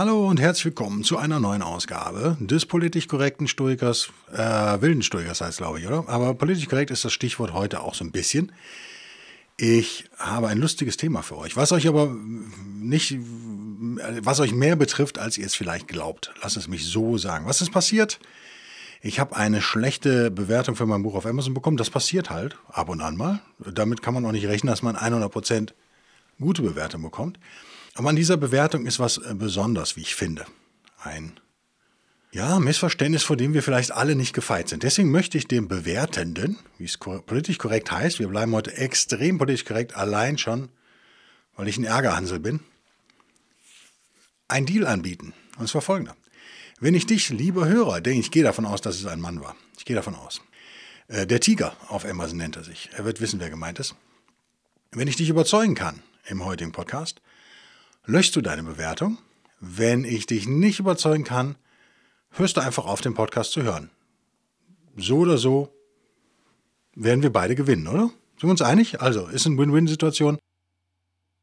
Hallo und herzlich willkommen zu einer neuen Ausgabe des politisch korrekten Stoikers, äh, wilden Stoikers heißt glaube ich, oder? Aber politisch korrekt ist das Stichwort heute auch so ein bisschen. Ich habe ein lustiges Thema für euch, was euch aber nicht, was euch mehr betrifft, als ihr es vielleicht glaubt. Lasst es mich so sagen. Was ist passiert? Ich habe eine schlechte Bewertung für mein Buch auf Amazon bekommen. Das passiert halt ab und an mal. Damit kann man auch nicht rechnen, dass man 100% gute Bewertung bekommt. Aber an dieser Bewertung ist was äh, besonders, wie ich finde. Ein ja, Missverständnis, vor dem wir vielleicht alle nicht gefeit sind. Deswegen möchte ich dem Bewertenden, wie es politisch korrekt heißt, wir bleiben heute extrem politisch korrekt, allein schon, weil ich ein Ärgerhansel bin, ein Deal anbieten. Und zwar folgender. Wenn ich dich, lieber Hörer, denke ich gehe davon aus, dass es ein Mann war. Ich gehe davon aus. Äh, der Tiger auf Amazon nennt er sich. Er wird wissen, wer gemeint ist. Wenn ich dich überzeugen kann im heutigen Podcast, löschst du deine Bewertung. Wenn ich dich nicht überzeugen kann, hörst du einfach auf, den Podcast zu hören. So oder so werden wir beide gewinnen, oder? Sind wir uns einig? Also, ist eine Win-Win-Situation.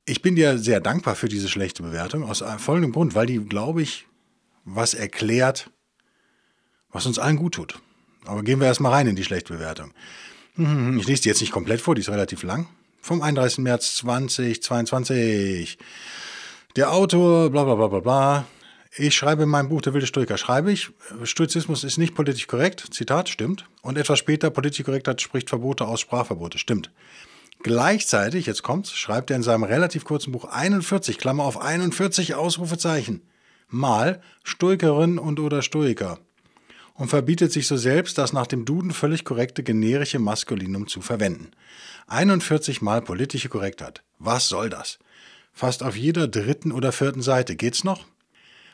Ich bin dir sehr dankbar für diese schlechte Bewertung, aus folgendem Grund, weil die, glaube ich, was erklärt, was uns allen gut tut. Aber gehen wir erstmal rein in die schlechte Bewertung. Ich lese die jetzt nicht komplett vor, die ist relativ lang. Vom 31. März 2022. Der Autor, bla bla bla bla bla. Ich schreibe in meinem Buch Der wilde Stoiker, schreibe ich, Stoizismus ist nicht politisch korrekt, Zitat, stimmt. Und etwas später, politische Korrektheit spricht Verbote aus, Sprachverbote, stimmt. Gleichzeitig, jetzt kommt's, schreibt er in seinem relativ kurzen Buch 41, Klammer auf 41 Ausrufezeichen, mal Stoikerin und oder Stoiker und verbietet sich so selbst, das nach dem Duden völlig korrekte generische Maskulinum zu verwenden. 41 Mal politische Korrektheit. Was soll das? Fast auf jeder dritten oder vierten Seite. Geht's noch?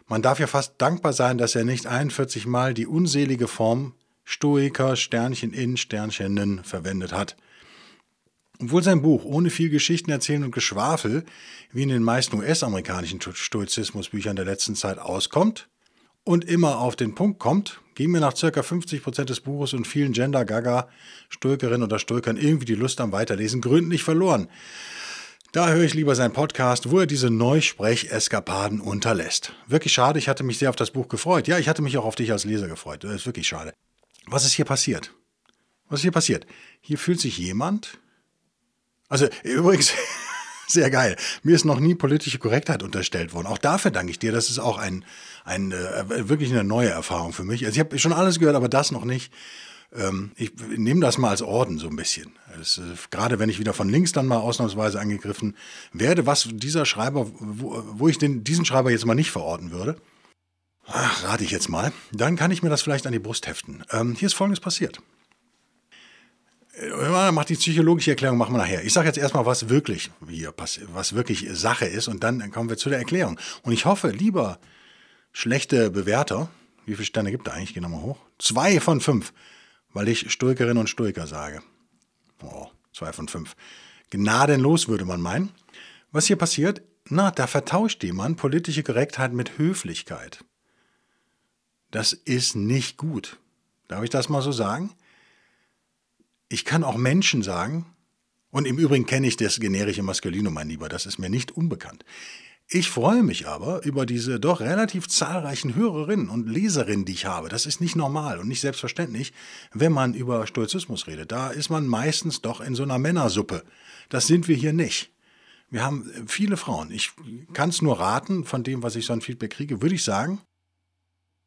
Man darf ja fast dankbar sein, dass er nicht 41 Mal die unselige Form Stoiker Sternchen in Sternchenen verwendet hat. Obwohl sein Buch ohne viel Geschichten erzählen und Geschwafel, wie in den meisten US-amerikanischen Stoizismusbüchern der letzten Zeit auskommt und immer auf den Punkt kommt, ging mir nach ca. 50% des Buches und vielen Gender-Gaga, Stoikerinnen oder Stoikern irgendwie die Lust am Weiterlesen gründlich verloren. Da höre ich lieber seinen Podcast, wo er diese Neusprech-Eskapaden unterlässt. Wirklich schade, ich hatte mich sehr auf das Buch gefreut. Ja, ich hatte mich auch auf dich als Leser gefreut. Das ist wirklich schade. Was ist hier passiert? Was ist hier passiert? Hier fühlt sich jemand. Also übrigens, sehr geil. Mir ist noch nie politische Korrektheit unterstellt worden. Auch dafür danke ich dir. Das ist auch ein, ein äh, wirklich eine neue Erfahrung für mich. Also ich habe schon alles gehört, aber das noch nicht. Ähm, ich nehme das mal als Orden so ein bisschen. Das, äh, gerade wenn ich wieder von links dann mal ausnahmsweise angegriffen werde, was dieser Schreiber, wo, wo ich den, diesen Schreiber jetzt mal nicht verorten würde, ach, rate ich jetzt mal, dann kann ich mir das vielleicht an die Brust heften. Ähm, hier ist Folgendes passiert. Äh, macht die psychologische Erklärung, machen wir nachher. Ich sage jetzt erstmal, was wirklich hier passiert, was wirklich Sache ist und dann kommen wir zu der Erklärung. Und ich hoffe, lieber schlechte Bewerter, wie viele Sterne gibt er eigentlich? Gehen wir mal hoch. Zwei von fünf weil ich Stoikerin und Stoiker sage. Oh, zwei von fünf. Gnadenlos würde man meinen. Was hier passiert? Na, da vertauscht jemand politische Korrektheit mit Höflichkeit. Das ist nicht gut. Darf ich das mal so sagen? Ich kann auch Menschen sagen, und im Übrigen kenne ich das generische Maskulinum, mein Lieber, das ist mir nicht unbekannt. Ich freue mich aber über diese doch relativ zahlreichen Hörerinnen und Leserinnen, die ich habe. Das ist nicht normal und nicht selbstverständlich, wenn man über Stoizismus redet. Da ist man meistens doch in so einer Männersuppe. Das sind wir hier nicht. Wir haben viele Frauen. Ich kann es nur raten, von dem, was ich so ein Feedback kriege, würde ich sagen,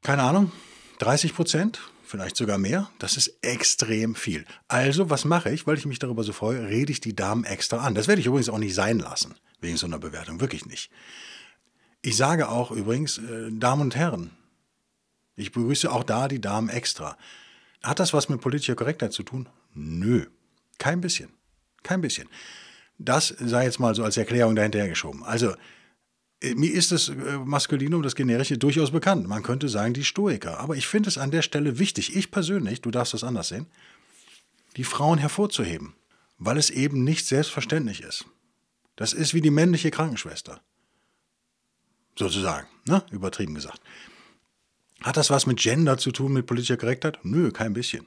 keine Ahnung, 30 Prozent, vielleicht sogar mehr. Das ist extrem viel. Also, was mache ich? Weil ich mich darüber so freue, rede ich die Damen extra an. Das werde ich übrigens auch nicht sein lassen wegen so einer Bewertung. Wirklich nicht. Ich sage auch übrigens, äh, Damen und Herren, ich begrüße auch da die Damen extra. Hat das was mit politischer Korrektheit zu tun? Nö, kein bisschen. Kein bisschen. Das sei jetzt mal so als Erklärung dahinter geschoben. Also, mir ist das äh, Maskulinum, das Generische, durchaus bekannt. Man könnte sagen, die Stoiker. Aber ich finde es an der Stelle wichtig, ich persönlich, du darfst das anders sehen, die Frauen hervorzuheben, weil es eben nicht selbstverständlich ist. Das ist wie die männliche Krankenschwester. Sozusagen, ne? übertrieben gesagt. Hat das was mit Gender zu tun, mit politischer Korrektheit? Nö, kein bisschen.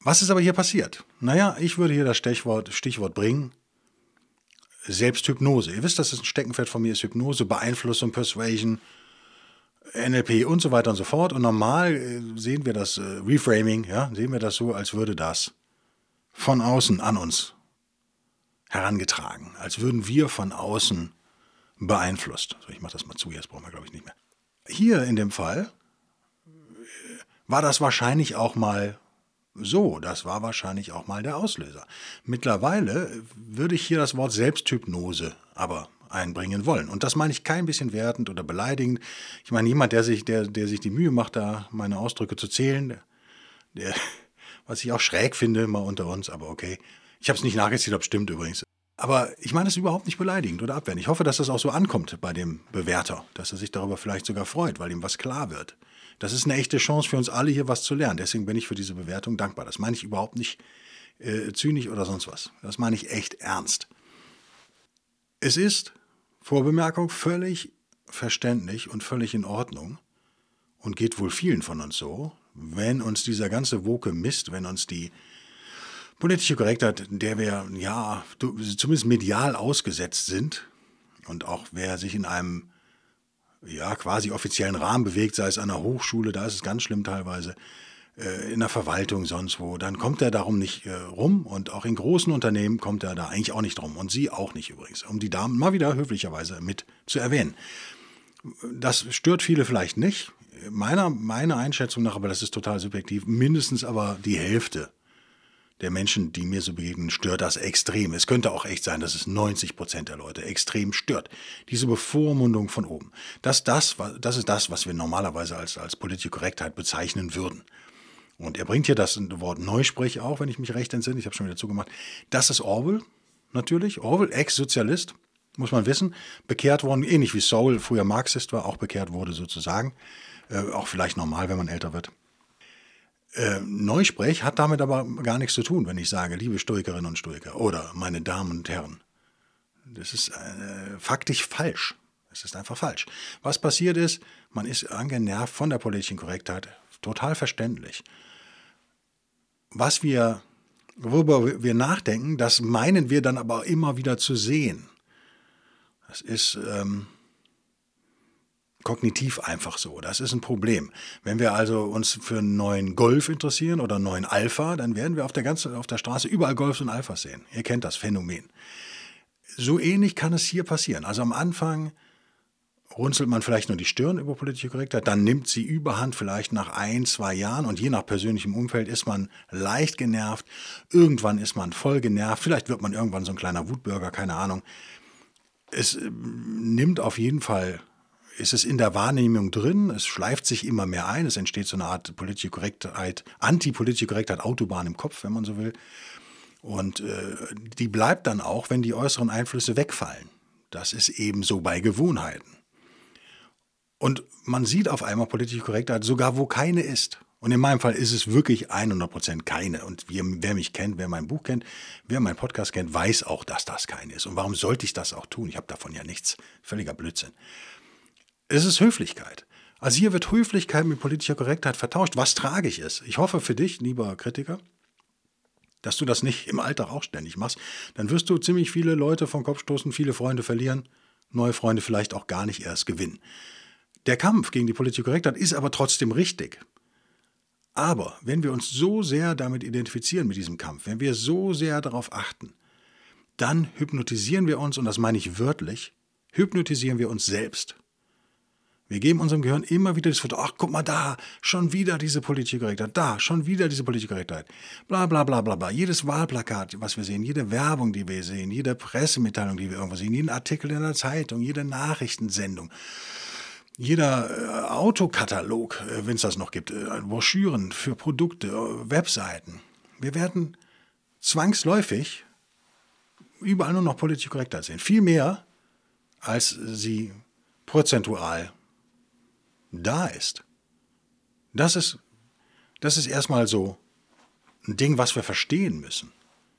Was ist aber hier passiert? Naja, ich würde hier das Stichwort, Stichwort bringen. Selbsthypnose. Ihr wisst, dass es ein Steckenpferd von mir ist Hypnose, Beeinflussung, Persuasion, NLP und so weiter und so fort. Und normal äh, sehen wir das äh, Reframing, ja, sehen wir das so, als würde das von außen an uns herangetragen, als würden wir von außen beeinflusst. So, ich mache das mal zu, jetzt brauchen wir, glaube ich, nicht mehr. Hier in dem Fall äh, war das wahrscheinlich auch mal so, das war wahrscheinlich auch mal der Auslöser. Mittlerweile würde ich hier das Wort Selbsthypnose aber einbringen wollen. Und das meine ich kein bisschen wertend oder beleidigend. Ich meine, jemand, der sich, der, der sich die Mühe macht, da meine Ausdrücke zu zählen, der, was ich auch schräg finde, mal unter uns, aber okay. Ich habe es nicht nachgezählt, ob es stimmt übrigens. Aber ich meine es überhaupt nicht beleidigend oder abwertend. Ich hoffe, dass das auch so ankommt bei dem Bewerter, dass er sich darüber vielleicht sogar freut, weil ihm was klar wird. Das ist eine echte Chance für uns alle, hier was zu lernen. Deswegen bin ich für diese Bewertung dankbar. Das meine ich überhaupt nicht äh, zynisch oder sonst was. Das meine ich echt ernst. Es ist, Vorbemerkung, völlig verständlich und völlig in Ordnung und geht wohl vielen von uns so, wenn uns dieser ganze Woke Mist, wenn uns die politische Korrektheit, der wir ja zumindest medial ausgesetzt sind und auch wer sich in einem ja, quasi offiziellen Rahmen bewegt, sei es an der Hochschule, da ist es ganz schlimm teilweise, äh, in der Verwaltung, sonst wo, dann kommt er darum nicht äh, rum und auch in großen Unternehmen kommt er da eigentlich auch nicht drum und Sie auch nicht übrigens, um die Damen mal wieder höflicherweise mit zu erwähnen. Das stört viele vielleicht nicht, meiner, meiner Einschätzung nach, aber das ist total subjektiv, mindestens aber die Hälfte der Menschen, die mir so begegnen, stört das extrem. Es könnte auch echt sein, dass es 90 Prozent der Leute extrem stört. Diese Bevormundung von oben. Das, das, das ist das, was wir normalerweise als, als politische Korrektheit bezeichnen würden. Und er bringt hier das Wort Neusprech auch, wenn ich mich recht entsinne. Ich habe schon wieder zugemacht. Das ist Orwell, natürlich. Orwell, Ex-Sozialist, muss man wissen. Bekehrt worden, ähnlich wie Saul früher Marxist war, auch bekehrt wurde sozusagen. Äh, auch vielleicht normal, wenn man älter wird. Äh, Neusprech hat damit aber gar nichts zu tun, wenn ich sage, liebe Stoikerinnen und Stoiker oder meine Damen und Herren. Das ist äh, faktisch falsch. Es ist einfach falsch. Was passiert ist, man ist angenervt von der politischen Korrektheit, total verständlich. Was wir, worüber wir nachdenken, das meinen wir dann aber immer wieder zu sehen. Das ist, ähm, kognitiv einfach so. Das ist ein Problem. Wenn wir also uns für einen neuen Golf interessieren oder einen neuen Alpha, dann werden wir auf der ganzen auf der Straße überall Golfs und Alphas sehen. Ihr kennt das Phänomen. So ähnlich kann es hier passieren. Also am Anfang runzelt man vielleicht nur die Stirn über politische Korrektheit, dann nimmt sie überhand vielleicht nach ein, zwei Jahren und je nach persönlichem Umfeld ist man leicht genervt, irgendwann ist man voll genervt, vielleicht wird man irgendwann so ein kleiner Wutbürger, keine Ahnung. Es äh, nimmt auf jeden Fall ist es in der Wahrnehmung drin, es schleift sich immer mehr ein, es entsteht so eine Art politische Korrektheit, antipolitische Korrektheit, Autobahn im Kopf, wenn man so will. Und äh, die bleibt dann auch, wenn die äußeren Einflüsse wegfallen. Das ist eben so bei Gewohnheiten. Und man sieht auf einmal politische Korrektheit sogar, wo keine ist. Und in meinem Fall ist es wirklich 100% keine. Und wer, wer mich kennt, wer mein Buch kennt, wer meinen Podcast kennt, weiß auch, dass das keine ist. Und warum sollte ich das auch tun? Ich habe davon ja nichts. Völliger Blödsinn. Es ist Höflichkeit. Also hier wird Höflichkeit mit politischer Korrektheit vertauscht, was tragisch ist. Ich hoffe für dich, lieber Kritiker, dass du das nicht im Alltag auch ständig machst. Dann wirst du ziemlich viele Leute vom Kopf stoßen, viele Freunde verlieren, neue Freunde vielleicht auch gar nicht erst gewinnen. Der Kampf gegen die politische Korrektheit ist aber trotzdem richtig. Aber wenn wir uns so sehr damit identifizieren mit diesem Kampf, wenn wir so sehr darauf achten, dann hypnotisieren wir uns, und das meine ich wörtlich, hypnotisieren wir uns selbst. Wir geben unserem Gehirn immer wieder das Foto, ach, guck mal da, schon wieder diese politische Korrektheit, da, schon wieder diese politische Korrektheit, bla bla bla bla bla. Jedes Wahlplakat, was wir sehen, jede Werbung, die wir sehen, jede Pressemitteilung, die wir irgendwo sehen, jeden Artikel in der Zeitung, jede Nachrichtensendung, jeder äh, Autokatalog, äh, wenn es das noch gibt, äh, Broschüren für Produkte, äh, Webseiten. Wir werden zwangsläufig überall nur noch politisch korrekter sehen. Viel mehr, als sie prozentual da ist. Das ist, das ist erstmal so ein Ding, was wir verstehen müssen.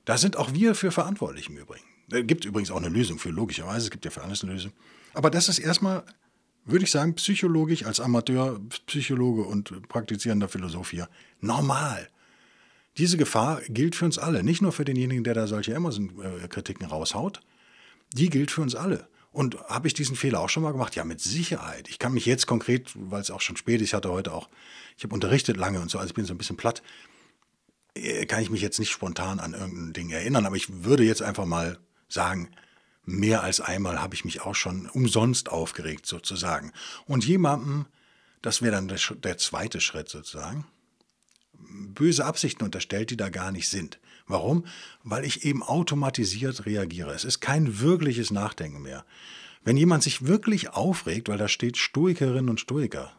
Da sind auch wir für verantwortlich im Übrigen. Es gibt übrigens auch eine Lösung für, logischerweise. Es gibt ja für alles eine Lösung. Aber das ist erstmal, würde ich sagen, psychologisch als Amateur, Psychologe und praktizierender Philosoph hier normal. Diese Gefahr gilt für uns alle, nicht nur für denjenigen, der da solche Amazon-Kritiken raushaut. Die gilt für uns alle. Und habe ich diesen Fehler auch schon mal gemacht? Ja, mit Sicherheit. Ich kann mich jetzt konkret, weil es auch schon spät ist, ich hatte heute auch, ich habe unterrichtet lange und so, also ich bin so ein bisschen platt, äh, kann ich mich jetzt nicht spontan an irgendein Ding erinnern, aber ich würde jetzt einfach mal sagen, mehr als einmal habe ich mich auch schon umsonst aufgeregt sozusagen. Und jemandem, das wäre dann der, der zweite Schritt sozusagen, böse Absichten unterstellt, die da gar nicht sind. Warum? Weil ich eben automatisiert reagiere. Es ist kein wirkliches Nachdenken mehr. Wenn jemand sich wirklich aufregt, weil da steht Stoikerinnen und Stoiker,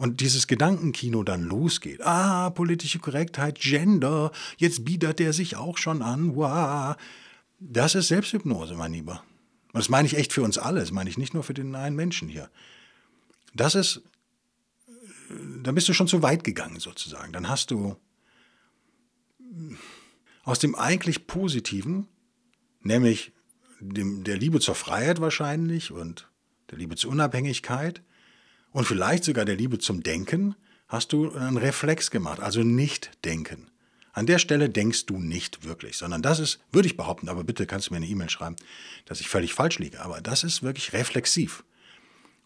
und dieses Gedankenkino dann losgeht, ah, politische Korrektheit, Gender, jetzt bietet er sich auch schon an, wow, das ist Selbsthypnose, mein Lieber. Und das meine ich echt für uns alle, das meine ich nicht nur für den einen Menschen hier. Das ist, da bist du schon zu weit gegangen sozusagen. Dann hast du aus dem eigentlich Positiven, nämlich dem, der Liebe zur Freiheit wahrscheinlich und der Liebe zur Unabhängigkeit und vielleicht sogar der Liebe zum Denken, hast du einen Reflex gemacht, also nicht denken. An der Stelle denkst du nicht wirklich, sondern das ist, würde ich behaupten, aber bitte kannst du mir eine E-Mail schreiben, dass ich völlig falsch liege, aber das ist wirklich reflexiv.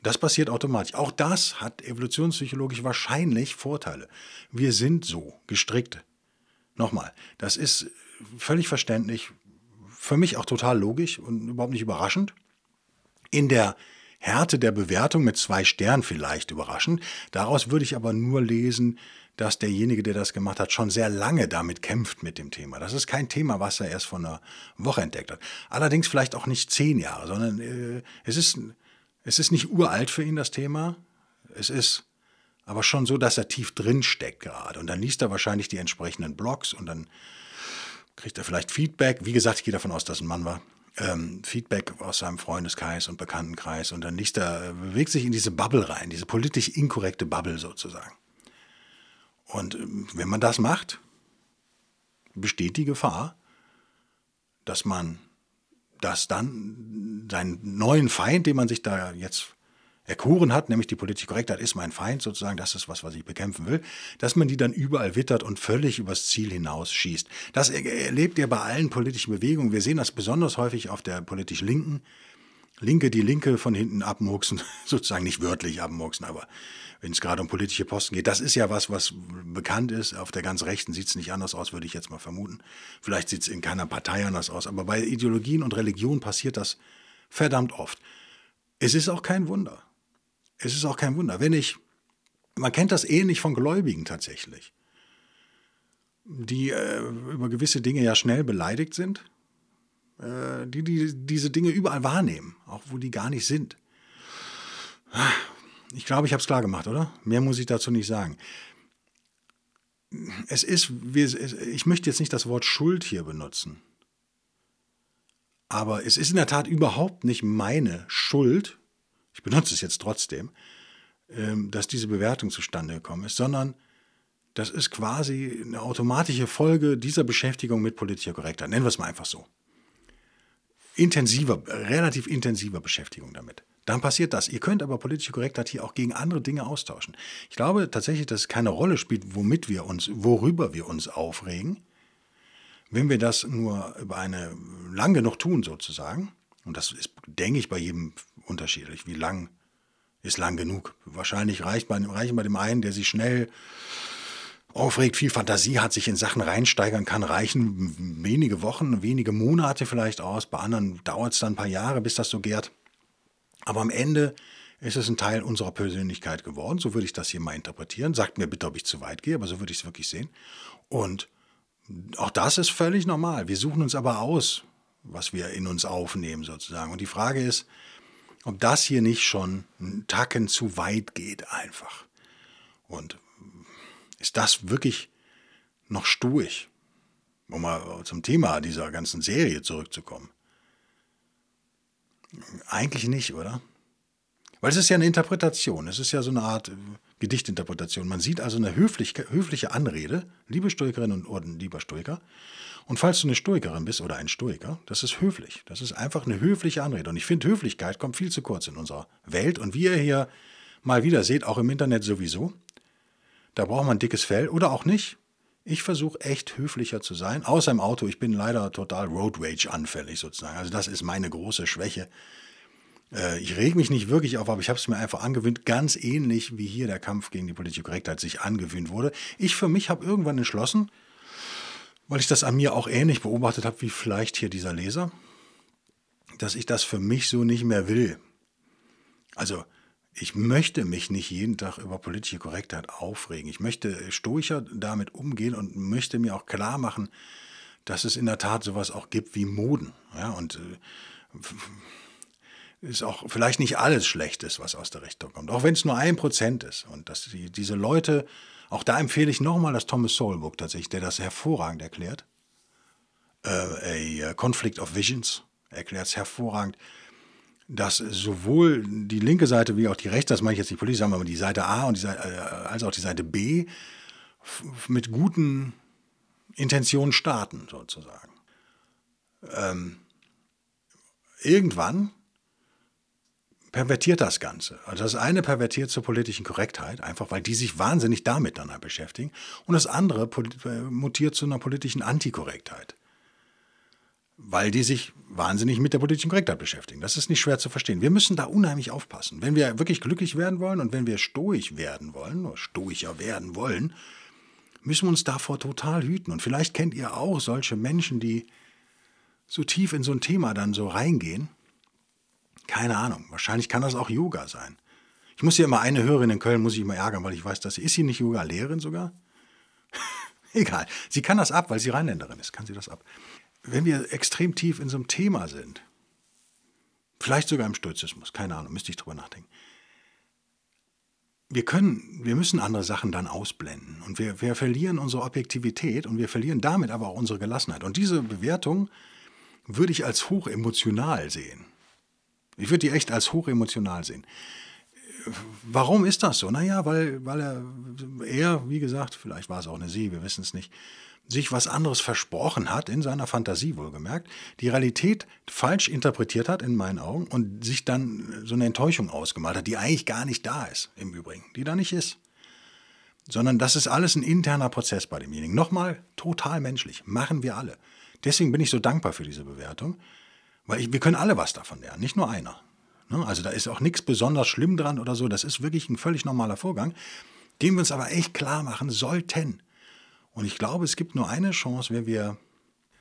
Das passiert automatisch. Auch das hat evolutionspsychologisch wahrscheinlich Vorteile. Wir sind so gestrickt. Nochmal, das ist völlig verständlich, für mich auch total logisch und überhaupt nicht überraschend. In der Härte der Bewertung mit zwei Sternen vielleicht überraschend. Daraus würde ich aber nur lesen, dass derjenige, der das gemacht hat, schon sehr lange damit kämpft mit dem Thema. Das ist kein Thema, was er erst vor einer Woche entdeckt hat. Allerdings vielleicht auch nicht zehn Jahre, sondern äh, es, ist, es ist nicht uralt für ihn, das Thema. Es ist aber schon so, dass er tief drin steckt gerade. Und dann liest er wahrscheinlich die entsprechenden Blogs und dann kriegt er vielleicht Feedback. Wie gesagt, ich gehe davon aus, dass ein Mann war. Ähm, Feedback aus seinem Freundeskreis und Bekanntenkreis und dann liest er, bewegt sich in diese Bubble rein, diese politisch inkorrekte Bubble sozusagen. Und ähm, wenn man das macht, besteht die Gefahr, dass man das dann seinen neuen Feind, den man sich da jetzt erkoren hat, nämlich die politische Korrektheit ist mein Feind sozusagen, das ist was, was ich bekämpfen will, dass man die dann überall wittert und völlig übers Ziel hinaus schießt. Das erlebt ihr bei allen politischen Bewegungen. Wir sehen das besonders häufig auf der politisch Linken. Linke, die Linke von hinten abmurksen, sozusagen nicht wörtlich abmurksen, aber wenn es gerade um politische Posten geht, das ist ja was, was bekannt ist. Auf der ganz Rechten sieht es nicht anders aus, würde ich jetzt mal vermuten. Vielleicht sieht es in keiner Partei anders aus, aber bei Ideologien und Religion passiert das verdammt oft. Es ist auch kein Wunder es ist auch kein Wunder. Wenn ich, man kennt das ähnlich von Gläubigen tatsächlich, die äh, über gewisse Dinge ja schnell beleidigt sind, äh, die, die diese Dinge überall wahrnehmen, auch wo die gar nicht sind. Ich glaube, ich habe es klar gemacht, oder? Mehr muss ich dazu nicht sagen. Es ist, ich möchte jetzt nicht das Wort Schuld hier benutzen. Aber es ist in der Tat überhaupt nicht meine Schuld, ich benutze es jetzt trotzdem, ähm, dass diese Bewertung zustande gekommen ist, sondern das ist quasi eine automatische Folge dieser Beschäftigung mit politischer Korrektheit. Nennen wir es mal einfach so. Intensiver, relativ intensiver Beschäftigung damit. Dann passiert das. Ihr könnt aber politische Korrektheit hier auch gegen andere Dinge austauschen. Ich glaube tatsächlich, dass es keine Rolle spielt, womit wir uns, worüber wir uns aufregen. Wenn wir das nur über eine lang genug tun, sozusagen, und das ist, denke ich, bei jedem unterschiedlich. Wie lang ist lang genug? Wahrscheinlich reicht bei, reichen bei dem einen, der sich schnell aufregt, viel Fantasie hat, sich in Sachen reinsteigern kann, reichen wenige Wochen, wenige Monate vielleicht aus. Bei anderen dauert es dann ein paar Jahre, bis das so gärt. Aber am Ende ist es ein Teil unserer Persönlichkeit geworden. So würde ich das hier mal interpretieren. Sagt mir bitte, ob ich zu weit gehe, aber so würde ich es wirklich sehen. Und auch das ist völlig normal. Wir suchen uns aber aus, was wir in uns aufnehmen sozusagen. Und die Frage ist, ob das hier nicht schon einen Tacken zu weit geht einfach. Und ist das wirklich noch sturig? Um mal zum Thema dieser ganzen Serie zurückzukommen. Eigentlich nicht, oder? Weil es ist ja eine Interpretation, es ist ja so eine Art äh, Gedichtinterpretation. Man sieht also eine höflich, höfliche Anrede, liebe Stoikerin und, und lieber Stoiker. Und falls du eine Stoikerin bist oder ein Stoiker, das ist höflich. Das ist einfach eine höfliche Anrede. Und ich finde, Höflichkeit kommt viel zu kurz in unserer Welt. Und wie ihr hier mal wieder seht, auch im Internet sowieso, da braucht man dickes Fell oder auch nicht. Ich versuche echt höflicher zu sein, außer im Auto. Ich bin leider total Road Rage anfällig sozusagen. Also das ist meine große Schwäche. Äh, ich reg mich nicht wirklich auf, aber ich habe es mir einfach angewöhnt, ganz ähnlich wie hier der Kampf gegen die politische Korrektheit sich angewöhnt wurde. Ich für mich habe irgendwann entschlossen, weil ich das an mir auch ähnlich beobachtet habe wie vielleicht hier dieser Leser, dass ich das für mich so nicht mehr will. Also ich möchte mich nicht jeden Tag über politische Korrektheit aufregen. Ich möchte stoischer damit umgehen und möchte mir auch klar machen, dass es in der Tat sowas auch gibt wie Moden. Ja, und äh, ist auch vielleicht nicht alles Schlechtes, was aus der Richtung kommt, auch wenn es nur ein Prozent ist. Und dass die, diese Leute, auch da empfehle ich nochmal das Thomas Sowell Book tatsächlich, der das hervorragend erklärt. Äh, a Conflict of Visions erklärt es hervorragend, dass sowohl die linke Seite wie auch die rechte, das meine ich jetzt nicht politisch, mal die Seite A und die Seite, äh, als auch die Seite B mit guten Intentionen starten, sozusagen. Ähm, irgendwann pervertiert das Ganze. Also das eine pervertiert zur politischen Korrektheit, einfach weil die sich wahnsinnig damit dann halt beschäftigen. Und das andere äh, mutiert zu einer politischen Antikorrektheit. Weil die sich wahnsinnig mit der politischen Korrektheit beschäftigen. Das ist nicht schwer zu verstehen. Wir müssen da unheimlich aufpassen. Wenn wir wirklich glücklich werden wollen und wenn wir stoisch werden wollen, oder stoischer werden wollen, müssen wir uns davor total hüten. Und vielleicht kennt ihr auch solche Menschen, die so tief in so ein Thema dann so reingehen keine Ahnung. Wahrscheinlich kann das auch Yoga sein. Ich muss hier immer eine Hörerin in Köln, muss ich immer ärgern, weil ich weiß, dass sie, ist sie nicht Yoga-Lehrerin sogar? Egal. Sie kann das ab, weil sie Rheinländerin ist, kann sie das ab. Wenn wir extrem tief in so einem Thema sind, vielleicht sogar im Stoizismus, keine Ahnung, müsste ich drüber nachdenken. Wir können, wir müssen andere Sachen dann ausblenden und wir, wir verlieren unsere Objektivität und wir verlieren damit aber auch unsere Gelassenheit. Und diese Bewertung würde ich als hoch emotional sehen. Ich würde die echt als hochemotional sehen. Warum ist das so? Naja, weil, weil er, er, wie gesagt, vielleicht war es auch eine Sie, wir wissen es nicht, sich was anderes versprochen hat, in seiner Fantasie wohlgemerkt, die Realität falsch interpretiert hat in meinen Augen und sich dann so eine Enttäuschung ausgemalt hat, die eigentlich gar nicht da ist, im Übrigen, die da nicht ist. Sondern das ist alles ein interner Prozess bei demjenigen. Nochmal, total menschlich, machen wir alle. Deswegen bin ich so dankbar für diese Bewertung. Weil ich, wir können alle was davon lernen, nicht nur einer. Ne? Also da ist auch nichts besonders schlimm dran oder so. Das ist wirklich ein völlig normaler Vorgang, den wir uns aber echt klar machen sollten. Und ich glaube, es gibt nur eine Chance, wenn wir,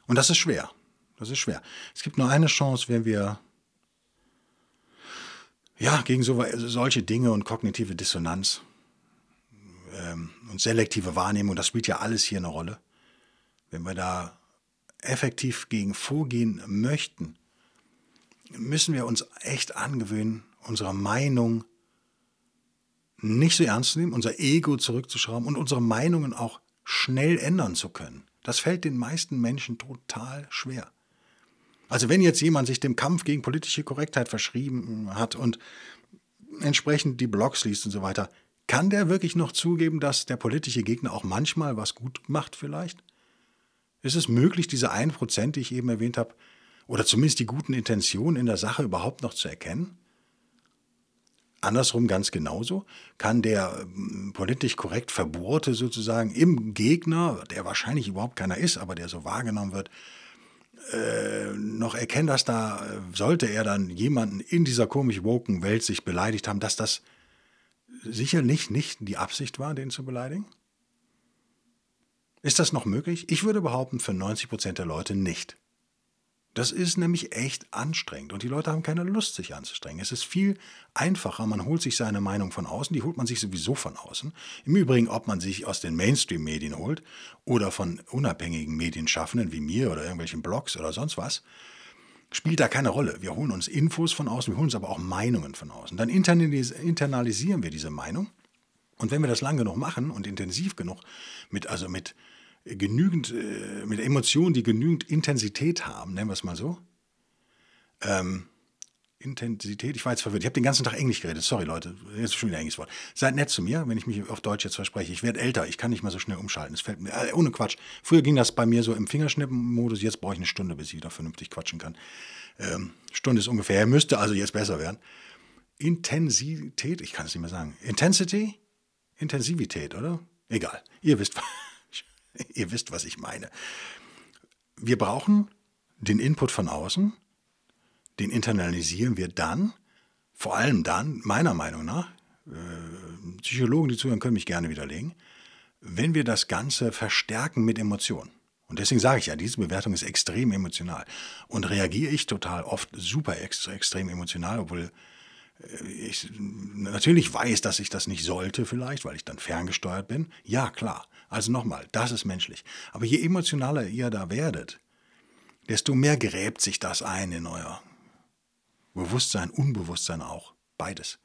und das ist schwer, das ist schwer. Es gibt nur eine Chance, wenn wir ja, gegen so, solche Dinge und kognitive Dissonanz ähm, und selektive Wahrnehmung, das spielt ja alles hier eine Rolle. Wenn wir da effektiv gegen vorgehen möchten, müssen wir uns echt angewöhnen, unsere Meinung nicht so ernst zu nehmen, unser Ego zurückzuschrauben und unsere Meinungen auch schnell ändern zu können. Das fällt den meisten Menschen total schwer. Also wenn jetzt jemand sich dem Kampf gegen politische Korrektheit verschrieben hat und entsprechend die Blogs liest und so weiter, kann der wirklich noch zugeben, dass der politische Gegner auch manchmal was gut macht vielleicht? Ist es möglich, diese 1%, die ich eben erwähnt habe, oder zumindest die guten Intentionen in der Sache überhaupt noch zu erkennen? Andersrum ganz genauso kann der ähm, politisch korrekt Verbohrte sozusagen im Gegner, der wahrscheinlich überhaupt keiner ist, aber der so wahrgenommen wird, äh, noch erkennen, dass da, äh, sollte er dann jemanden in dieser komisch woken Welt sich beleidigt haben, dass das sicherlich nicht die Absicht war, den zu beleidigen? Ist das noch möglich? Ich würde behaupten, für 90 Prozent der Leute nicht. Das ist nämlich echt anstrengend und die Leute haben keine Lust, sich anzustrengen. Es ist viel einfacher, man holt sich seine Meinung von außen, die holt man sich sowieso von außen. Im Übrigen, ob man sich aus den Mainstream-Medien holt oder von unabhängigen Medienschaffenden wie mir oder irgendwelchen Blogs oder sonst was, spielt da keine Rolle. Wir holen uns Infos von außen, wir holen uns aber auch Meinungen von außen. Dann internalisieren wir diese Meinung und wenn wir das lang genug machen und intensiv genug mit, also mit genügend, äh, mit Emotionen, die genügend Intensität haben, nennen wir es mal so. Ähm, Intensität, ich war jetzt verwirrt. Ich habe den ganzen Tag Englisch geredet. Sorry, Leute. Jetzt schon wieder englisches Wort. Seid nett zu mir, wenn ich mich auf Deutsch jetzt verspreche. Ich werde älter. Ich kann nicht mehr so schnell umschalten. Es fällt mir, äh, ohne Quatsch. Früher ging das bei mir so im Fingerschnippen-Modus. Jetzt brauche ich eine Stunde, bis ich wieder vernünftig quatschen kann. Ähm, Stunde ist ungefähr. Müsste also jetzt besser werden. Intensität, ich kann es nicht mehr sagen. Intensity? Intensivität, oder? Egal. Ihr wisst, ihr wisst, was ich meine. Wir brauchen den Input von außen den internalisieren wir dann, vor allem dann, meiner Meinung nach, äh, Psychologen, die zuhören, können mich gerne widerlegen, wenn wir das Ganze verstärken mit Emotionen. Und deswegen sage ich ja, diese Bewertung ist extrem emotional. Und reagiere ich total oft super extrem emotional, obwohl äh, ich natürlich weiß, dass ich das nicht sollte vielleicht, weil ich dann ferngesteuert bin. Ja, klar. Also nochmal, das ist menschlich. Aber je emotionaler ihr da werdet, desto mehr gräbt sich das ein in euer Bewusstsein, Unbewusstsein auch. Beides.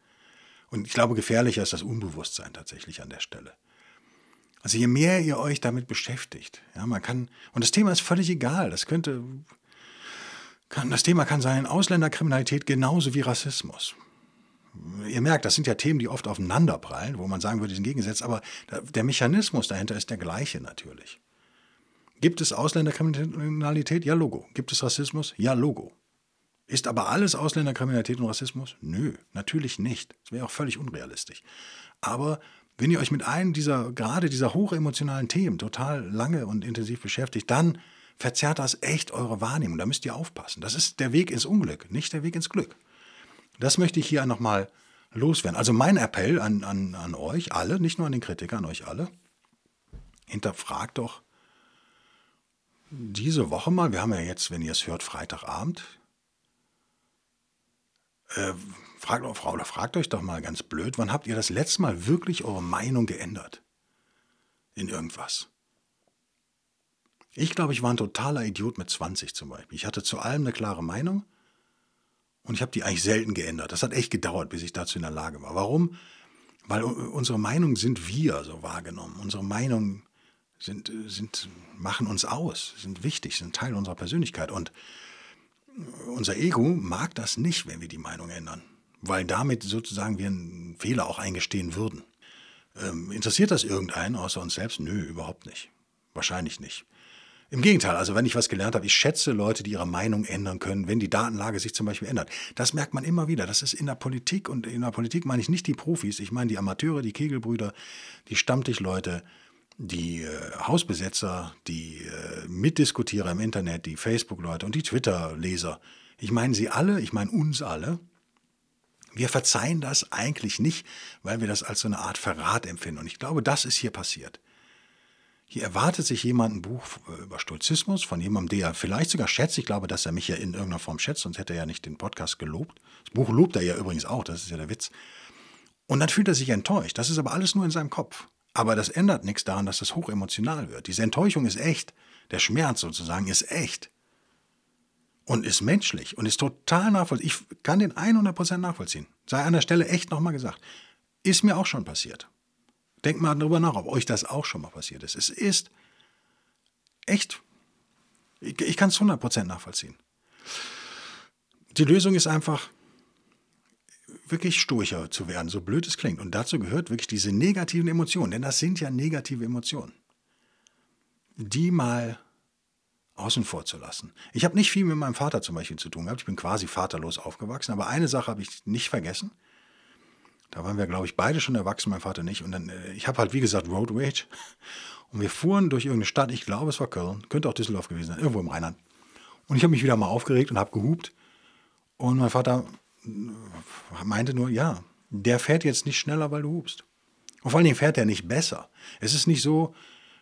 Und ich glaube, gefährlicher ist das Unbewusstsein tatsächlich an der Stelle. Also je mehr ihr euch damit beschäftigt, ja, man kann, und das Thema ist völlig egal, das könnte, kann, das Thema kann sein Ausländerkriminalität genauso wie Rassismus. Ihr merkt, das sind ja Themen, die oft aufeinanderprallen, wo man sagen würde, die sind gegengesetzt, aber der Mechanismus dahinter ist der gleiche natürlich. Gibt es Ausländerkriminalität? Ja, Logo. Gibt es Rassismus? Ja, Logo. Ist aber alles Ausländerkriminalität und Rassismus? Nö, natürlich nicht. Das wäre auch völlig unrealistisch. Aber wenn ihr euch mit einem dieser, gerade dieser hochemotionalen Themen total lange und intensiv beschäftigt, dann verzerrt das echt eure Wahrnehmung. Da müsst ihr aufpassen. Das ist der Weg ins Unglück, nicht der Weg ins Glück. Das möchte ich hier nochmal loswerden. Also mein Appell an, an, an euch alle, nicht nur an den Kritiker, an euch alle, hinterfragt doch diese Woche mal, wir haben ja jetzt, wenn ihr es hört, Freitagabend, äh, fragt, Frau, oder fragt euch doch mal ganz blöd, wann habt ihr das letzte Mal wirklich eure Meinung geändert? In irgendwas. Ich glaube, ich war ein totaler Idiot mit 20 zum Beispiel. Ich hatte zu allem eine klare Meinung und ich habe die eigentlich selten geändert. Das hat echt gedauert, bis ich dazu in der Lage war. Warum? Weil unsere Meinungen sind wir so wahrgenommen. Unsere Meinungen sind, sind, machen uns aus, sind wichtig, sind Teil unserer Persönlichkeit. Und unser Ego mag das nicht, wenn wir die Meinung ändern, weil damit sozusagen wir einen Fehler auch eingestehen würden. Ähm, interessiert das irgendeinen außer uns selbst? Nö, überhaupt nicht. Wahrscheinlich nicht. Im Gegenteil, also wenn ich was gelernt habe, ich schätze Leute, die ihre Meinung ändern können, wenn die Datenlage sich zum Beispiel ändert. Das merkt man immer wieder. Das ist in der Politik und in der Politik meine ich nicht die Profis, ich meine die Amateure, die Kegelbrüder, die Stammtischleute, die äh, Hausbesetzer, die äh, Mitdiskutierer im Internet, die Facebook-Leute und die Twitter-Leser, ich meine sie alle, ich meine uns alle, wir verzeihen das eigentlich nicht, weil wir das als so eine Art Verrat empfinden. Und ich glaube, das ist hier passiert. Hier erwartet sich jemand ein Buch äh, über Stoizismus von jemandem, der vielleicht sogar schätzt. Ich glaube, dass er mich ja in irgendeiner Form schätzt, sonst hätte er ja nicht den Podcast gelobt. Das Buch lobt er ja übrigens auch, das ist ja der Witz. Und dann fühlt er sich enttäuscht. Das ist aber alles nur in seinem Kopf. Aber das ändert nichts daran, dass das hochemotional wird. Diese Enttäuschung ist echt. Der Schmerz sozusagen ist echt. Und ist menschlich und ist total nachvollziehbar. Ich kann den 100% nachvollziehen. Sei an der Stelle echt nochmal gesagt. Ist mir auch schon passiert. Denkt mal darüber nach, ob euch das auch schon mal passiert ist. Es ist echt. Ich, ich kann es 100% nachvollziehen. Die Lösung ist einfach, wirklich sturcher zu werden, so blöd es klingt. Und dazu gehört wirklich diese negativen Emotionen, denn das sind ja negative Emotionen. Die mal außen vor zu lassen. Ich habe nicht viel mit meinem Vater zum Beispiel zu tun gehabt. Ich bin quasi vaterlos aufgewachsen, aber eine Sache habe ich nicht vergessen. Da waren wir, glaube ich, beide schon erwachsen, mein Vater nicht. Und dann, äh, ich habe halt, wie gesagt, Road Rage. Und wir fuhren durch irgendeine Stadt, ich glaube, es war Köln, könnte auch Düsseldorf gewesen sein, irgendwo im Rheinland. Und ich habe mich wieder mal aufgeregt und habe gehupt. Und mein Vater meinte nur, ja, der fährt jetzt nicht schneller, weil du hupst. Und vor allen Dingen fährt er nicht besser. Es ist nicht so,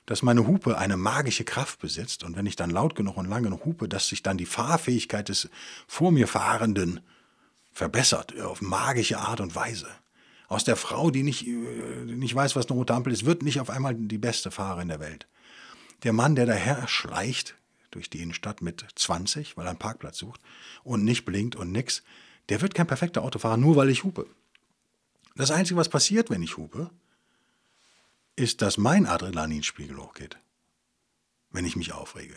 dass meine Hupe eine magische Kraft besitzt und wenn ich dann laut genug und lang genug hupe, dass sich dann die Fahrfähigkeit des vor mir Fahrenden verbessert, auf magische Art und Weise. Aus der Frau, die nicht, äh, nicht weiß, was eine rote Ampel ist, wird nicht auf einmal die beste Fahrerin der Welt. Der Mann, der daher schleicht durch die Innenstadt mit 20, weil er einen Parkplatz sucht und nicht blinkt und nix, der wird kein perfekter Autofahrer, nur weil ich hupe. Das Einzige, was passiert, wenn ich hupe, ist, dass mein Adrenalinspiegel hochgeht. wenn ich mich aufrege.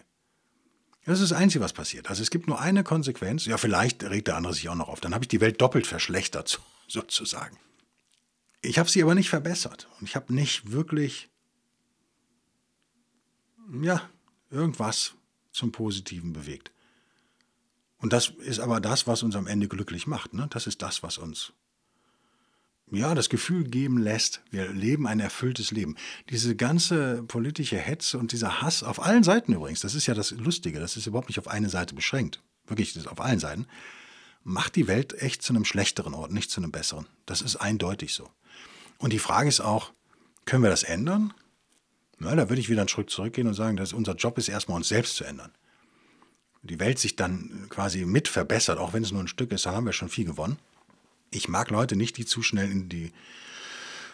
Das ist das Einzige, was passiert. Also es gibt nur eine Konsequenz. Ja, vielleicht regt der andere sich auch noch auf. Dann habe ich die Welt doppelt verschlechtert, sozusagen. Ich habe sie aber nicht verbessert. Und ich habe nicht wirklich, ja, irgendwas zum Positiven bewegt. Und das ist aber das, was uns am Ende glücklich macht. Ne? Das ist das, was uns ja, das Gefühl geben lässt, wir leben ein erfülltes Leben. Diese ganze politische Hetze und dieser Hass auf allen Seiten übrigens, das ist ja das Lustige, das ist überhaupt nicht auf eine Seite beschränkt, wirklich das ist auf allen Seiten, macht die Welt echt zu einem schlechteren Ort, nicht zu einem besseren. Das ist eindeutig so. Und die Frage ist auch, können wir das ändern? Na, da würde ich wieder einen Schritt zurückgehen und sagen, dass unser Job ist erstmal uns selbst zu ändern. Die Welt sich dann quasi mit verbessert, auch wenn es nur ein Stück ist, dann haben wir schon viel gewonnen ich mag Leute nicht, die zu schnell in die,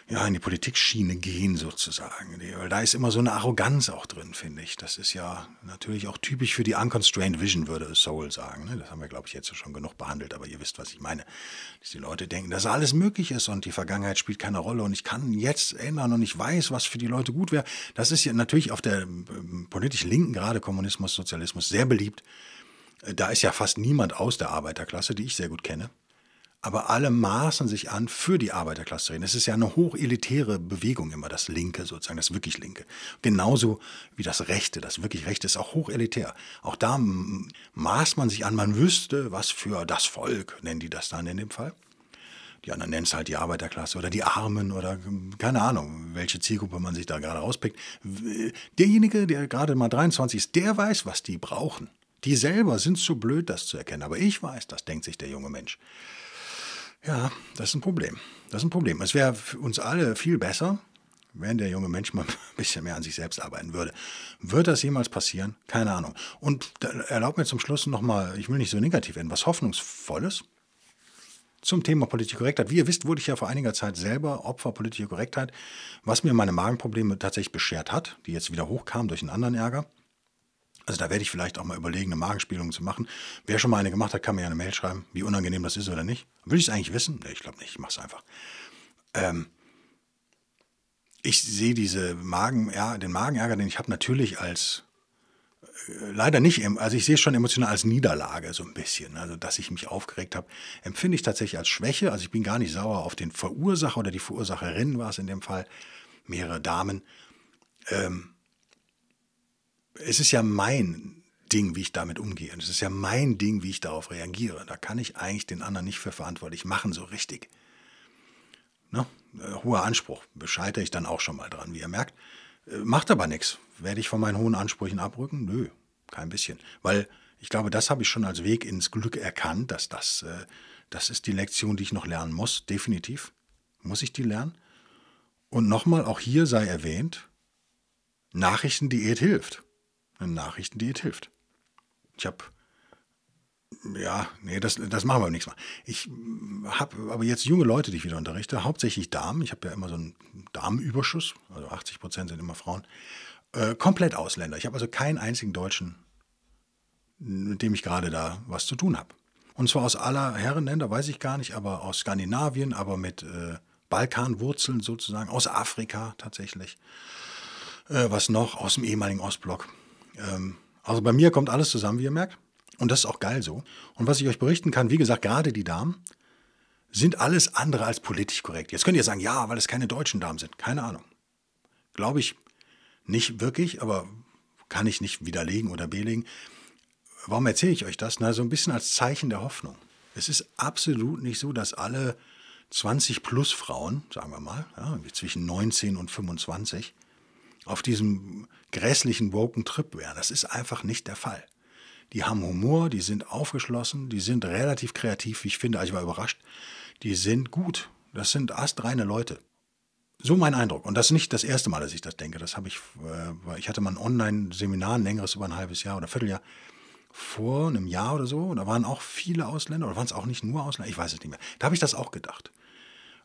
ja, in die Politikschiene gehen sozusagen. Weil da ist immer so eine Arroganz auch drin, finde ich. Das ist ja natürlich auch typisch für die Unconstrained Vision, würde Soul sagen. Ne? Das haben wir, glaube ich, jetzt schon genug behandelt, aber ihr wisst, was ich meine. Dass die Leute denken, dass alles möglich ist und die Vergangenheit spielt keine Rolle und ich kann jetzt ändern und ich weiß, was für die Leute gut wäre. Das ist ja natürlich auf der ähm, politisch linken, gerade Kommunismus, Sozialismus, sehr beliebt. Da ist ja fast niemand aus der Arbeiterklasse, die ich sehr gut kenne aber alle maßen sich an, für die Arbeiterklasse zu reden. Es ist ja eine hochelitäre Bewegung immer, das Linke sozusagen, das wirklich Linke. Genauso wie das Rechte, das wirklich Rechte ist auch hochelitär. Auch da maßt man sich an, man wüsste, was für das Volk, nennen die das dann in dem Fall. Die anderen nennen es halt die Arbeiterklasse oder die Armen oder keine Ahnung, welche Zielgruppe man sich da gerade rauspickt. Derjenige, der gerade mal 23 ist, der weiß, was die brauchen. Die selber sind zu blöd, das zu erkennen. Aber ich weiß, das denkt sich der junge Mensch. Ja, das ist ein Problem. Das ist ein Problem. Es wäre für uns alle viel besser, wenn der junge Mensch mal ein bisschen mehr an sich selbst arbeiten würde. Wird das jemals passieren? Keine Ahnung. Und erlaubt mir zum Schluss nochmal, ich will nicht so negativ werden, was Hoffnungsvolles zum Thema politische Korrektheit. Wie ihr wisst, wurde ich ja vor einiger Zeit selber Opfer politischer Korrektheit, was mir meine Magenprobleme tatsächlich beschert hat, die jetzt wieder hochkamen durch einen anderen Ärger. Also da werde ich vielleicht auch mal überlegen, eine Magenspielung zu machen. Wer schon mal eine gemacht hat, kann mir ja eine Mail schreiben, wie unangenehm das ist oder nicht. Will ich es eigentlich wissen? Nee, ich glaube nicht, ich mache es einfach. Ähm, ich sehe diese Magen, ja, den Magenärger, den ich habe, natürlich als äh, leider nicht, also ich sehe es schon emotional als Niederlage so ein bisschen. Also dass ich mich aufgeregt habe, empfinde ich tatsächlich als Schwäche. Also ich bin gar nicht sauer auf den Verursacher oder die Verursacherin war es in dem Fall, mehrere Damen. Ähm, es ist ja mein Ding, wie ich damit umgehe. Und es ist ja mein Ding, wie ich darauf reagiere. Da kann ich eigentlich den anderen nicht für verantwortlich machen, so richtig. Ne? Äh, hoher Anspruch. Bescheitere ich dann auch schon mal dran, wie ihr merkt. Äh, macht aber nichts. Werde ich von meinen hohen Ansprüchen abrücken? Nö, kein bisschen. Weil ich glaube, das habe ich schon als Weg ins Glück erkannt, dass das, äh, das ist die Lektion, die ich noch lernen muss. Definitiv muss ich die lernen. Und nochmal, auch hier sei erwähnt, Nachrichtendiät hilft. Eine Nachrichtendiät hilft. Ich habe, ja, nee, das, das machen wir nächstes Mal. Ich habe aber jetzt junge Leute, die ich wieder unterrichte, hauptsächlich Damen. Ich habe ja immer so einen Damenüberschuss, also 80 Prozent sind immer Frauen. Äh, komplett Ausländer. Ich habe also keinen einzigen Deutschen, mit dem ich gerade da was zu tun habe. Und zwar aus aller Herrenländer, weiß ich gar nicht, aber aus Skandinavien, aber mit äh, Balkanwurzeln sozusagen, aus Afrika tatsächlich. Äh, was noch? Aus dem ehemaligen Ostblock. Ähm, also bei mir kommt alles zusammen, wie ihr merkt. Und das ist auch geil so. Und was ich euch berichten kann, wie gesagt, gerade die Damen sind alles andere als politisch korrekt. Jetzt könnt ihr sagen, ja, weil es keine deutschen Damen sind. Keine Ahnung. Glaube ich nicht wirklich, aber kann ich nicht widerlegen oder belegen. Warum erzähle ich euch das? Na, so ein bisschen als Zeichen der Hoffnung. Es ist absolut nicht so, dass alle 20 plus Frauen, sagen wir mal, ja, zwischen 19 und 25, auf diesem grässlichen woken Trip wären. Das ist einfach nicht der Fall. Die haben Humor, die sind aufgeschlossen, die sind relativ kreativ, wie ich finde. Also ich war überrascht. Die sind gut. Das sind astreine Leute. So mein Eindruck. Und das ist nicht das erste Mal, dass ich das denke. Das habe ich, äh, ich hatte mal ein Online-Seminar, ein längeres über ein halbes Jahr oder Vierteljahr, vor einem Jahr oder so. Da waren auch viele Ausländer, oder waren es auch nicht nur Ausländer? Ich weiß es nicht mehr. Da habe ich das auch gedacht.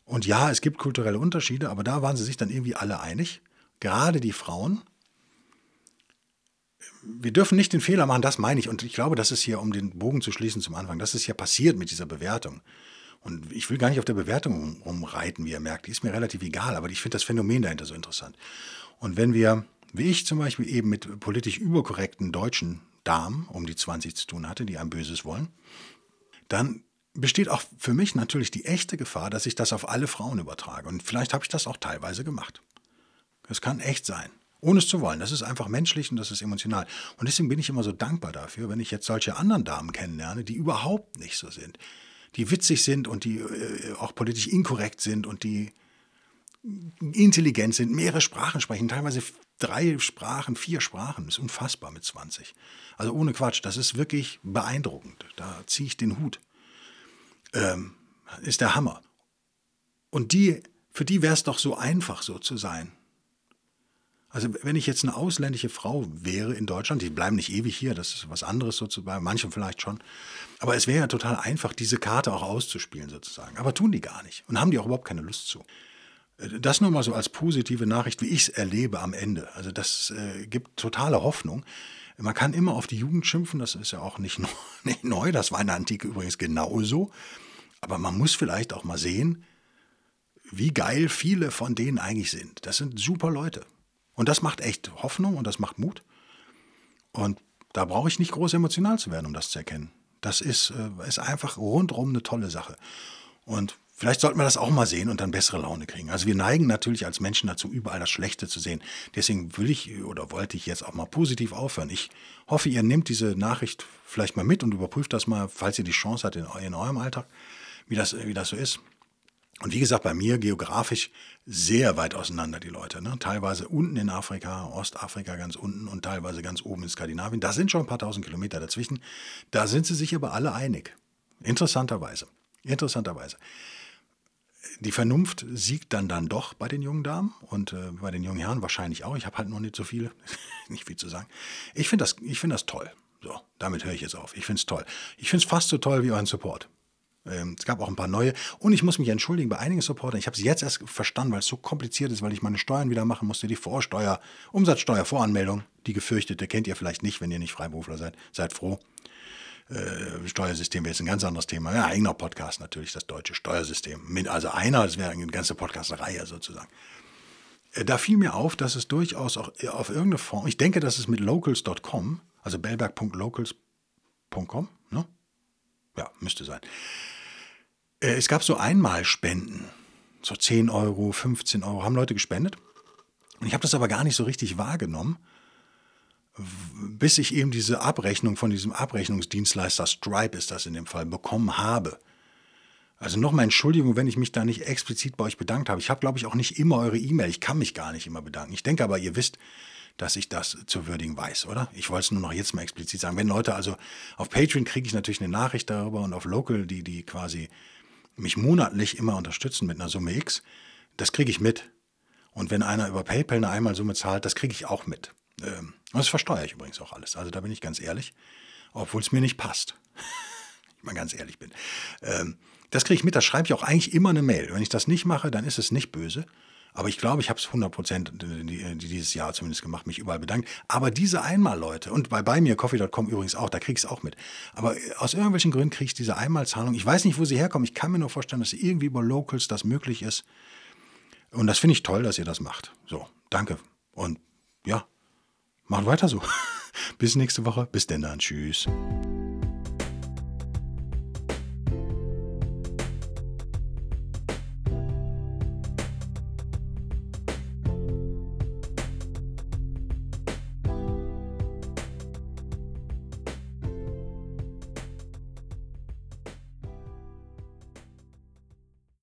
Und ja, es gibt kulturelle Unterschiede, aber da waren sie sich dann irgendwie alle einig gerade die Frauen, wir dürfen nicht den Fehler machen, das meine ich. Und ich glaube, das ist hier, um den Bogen zu schließen zum Anfang, das ist ja passiert mit dieser Bewertung. Und ich will gar nicht auf der Bewertung rumreiten, wie ihr merkt. Die ist mir relativ egal, aber ich finde das Phänomen dahinter so interessant. Und wenn wir wie ich zum Beispiel eben mit politisch überkorrekten deutschen Damen um die 20 zu tun hatte, die ein Böses wollen, dann besteht auch für mich natürlich die echte Gefahr, dass ich das auf alle Frauen übertrage. Und vielleicht habe ich das auch teilweise gemacht. Das kann echt sein. Ohne es zu wollen. Das ist einfach menschlich und das ist emotional. Und deswegen bin ich immer so dankbar dafür, wenn ich jetzt solche anderen Damen kennenlerne, die überhaupt nicht so sind. Die witzig sind und die äh, auch politisch inkorrekt sind und die intelligent sind, mehrere Sprachen sprechen, teilweise drei Sprachen, vier Sprachen. Das ist unfassbar mit 20. Also ohne Quatsch, das ist wirklich beeindruckend. Da ziehe ich den Hut. Ähm, ist der Hammer. Und die, für die wäre es doch so einfach, so zu sein. Also wenn ich jetzt eine ausländische Frau wäre in Deutschland, die bleiben nicht ewig hier, das ist was anderes sozusagen, manche vielleicht schon. Aber es wäre ja total einfach, diese Karte auch auszuspielen sozusagen. Aber tun die gar nicht und haben die auch überhaupt keine Lust zu. Das nur mal so als positive Nachricht, wie ich es erlebe am Ende. Also das äh, gibt totale Hoffnung. Man kann immer auf die Jugend schimpfen, das ist ja auch nicht, nicht neu, das war in der Antike übrigens genauso. Aber man muss vielleicht auch mal sehen, wie geil viele von denen eigentlich sind. Das sind super Leute. Und das macht echt Hoffnung und das macht Mut. Und da brauche ich nicht groß emotional zu werden, um das zu erkennen. Das ist, äh, ist einfach rundherum eine tolle Sache. Und vielleicht sollten wir das auch mal sehen und dann bessere Laune kriegen. Also wir neigen natürlich als Menschen dazu, überall das Schlechte zu sehen. Deswegen will ich oder wollte ich jetzt auch mal positiv aufhören. Ich hoffe, ihr nehmt diese Nachricht vielleicht mal mit und überprüft das mal, falls ihr die Chance habt in, eurem Alltag, wie das, wie das so ist. Und wie gesagt, bei mir geografisch sehr weit auseinander die Leute. Ne? Teilweise unten in Afrika, Ostafrika ganz unten und teilweise ganz oben in Skandinavien. Da sind schon ein paar tausend Kilometer dazwischen. Da sind sie sich aber alle einig. Interessanterweise. Interessanterweise. Die Vernunft siegt dann dann doch bei den jungen Damen und äh, bei den jungen Herren wahrscheinlich auch. Ich habe halt noch nicht so viel, nicht viel zu sagen. Ich finde das, find das toll. So, damit höre ich jetzt auf. Ich finde es toll. Ich finde es fast so toll wie euren Support. Ähm, es gab auch ein paar neue. Und ich muss mich entschuldigen bei einigen Supportern. Ich habe es jetzt erst verstanden, weil es so kompliziert ist, weil ich meine Steuern wieder machen musste. Die Vorsteuer, Umsatzsteuervoranmeldung, die gefürchtete, kennt ihr vielleicht nicht, wenn ihr nicht Freiberufler seid. Seid froh. Äh, Steuersystem wäre jetzt ein ganz anderes Thema. Ja, eigener Podcast natürlich, das deutsche Steuersystem. Also einer, das wäre eine ganze Podcast-Reihe sozusagen. Äh, da fiel mir auf, dass es durchaus auch auf irgendeine Form, ich denke, dass es mit locals.com, also bellberg.locals.com, ne? Ja, müsste sein äh, es gab so Einmalspenden, so 10 Euro, 15 Euro, haben Leute gespendet. Und ich habe das aber gar nicht so richtig wahrgenommen, bis ich eben diese Abrechnung von diesem Abrechnungsdienstleister Stripe ist das in dem Fall bekommen habe. Also nochmal Entschuldigung, wenn ich mich da nicht explizit bei euch bedankt habe. Ich habe, glaube ich, auch nicht immer eure E-Mail. Ich kann mich gar nicht immer bedanken. Ich denke aber, ihr wisst, dass ich das zu würdigen weiß, oder? Ich wollte es nur noch jetzt mal explizit sagen. Wenn Leute also auf Patreon kriege ich natürlich eine Nachricht darüber und auf Local, die, die quasi mich monatlich immer unterstützen mit einer Summe X, das kriege ich mit. Und wenn einer über PayPal eine Einmalsumme zahlt, das kriege ich auch mit. Ähm, das versteuere ich übrigens auch alles. Also da bin ich ganz ehrlich, obwohl es mir nicht passt. ich mal ganz ehrlich bin. Ähm, das kriege ich mit, das schreibe ich auch eigentlich immer eine Mail. Wenn ich das nicht mache, dann ist es nicht böse. Aber ich glaube, ich habe es 100 Prozent dieses Jahr zumindest gemacht, mich überall bedankt. Aber diese Einmalleute, und bei, bei mir, coffee.com übrigens auch, da kriege ich es auch mit. Aber aus irgendwelchen Gründen kriege ich diese Einmalzahlung. Ich weiß nicht, wo sie herkommen. Ich kann mir nur vorstellen, dass irgendwie über Locals das möglich ist. Und das finde ich toll, dass ihr das macht. So, danke. Und ja, macht weiter so. Bis nächste Woche. Bis denn dann. Tschüss.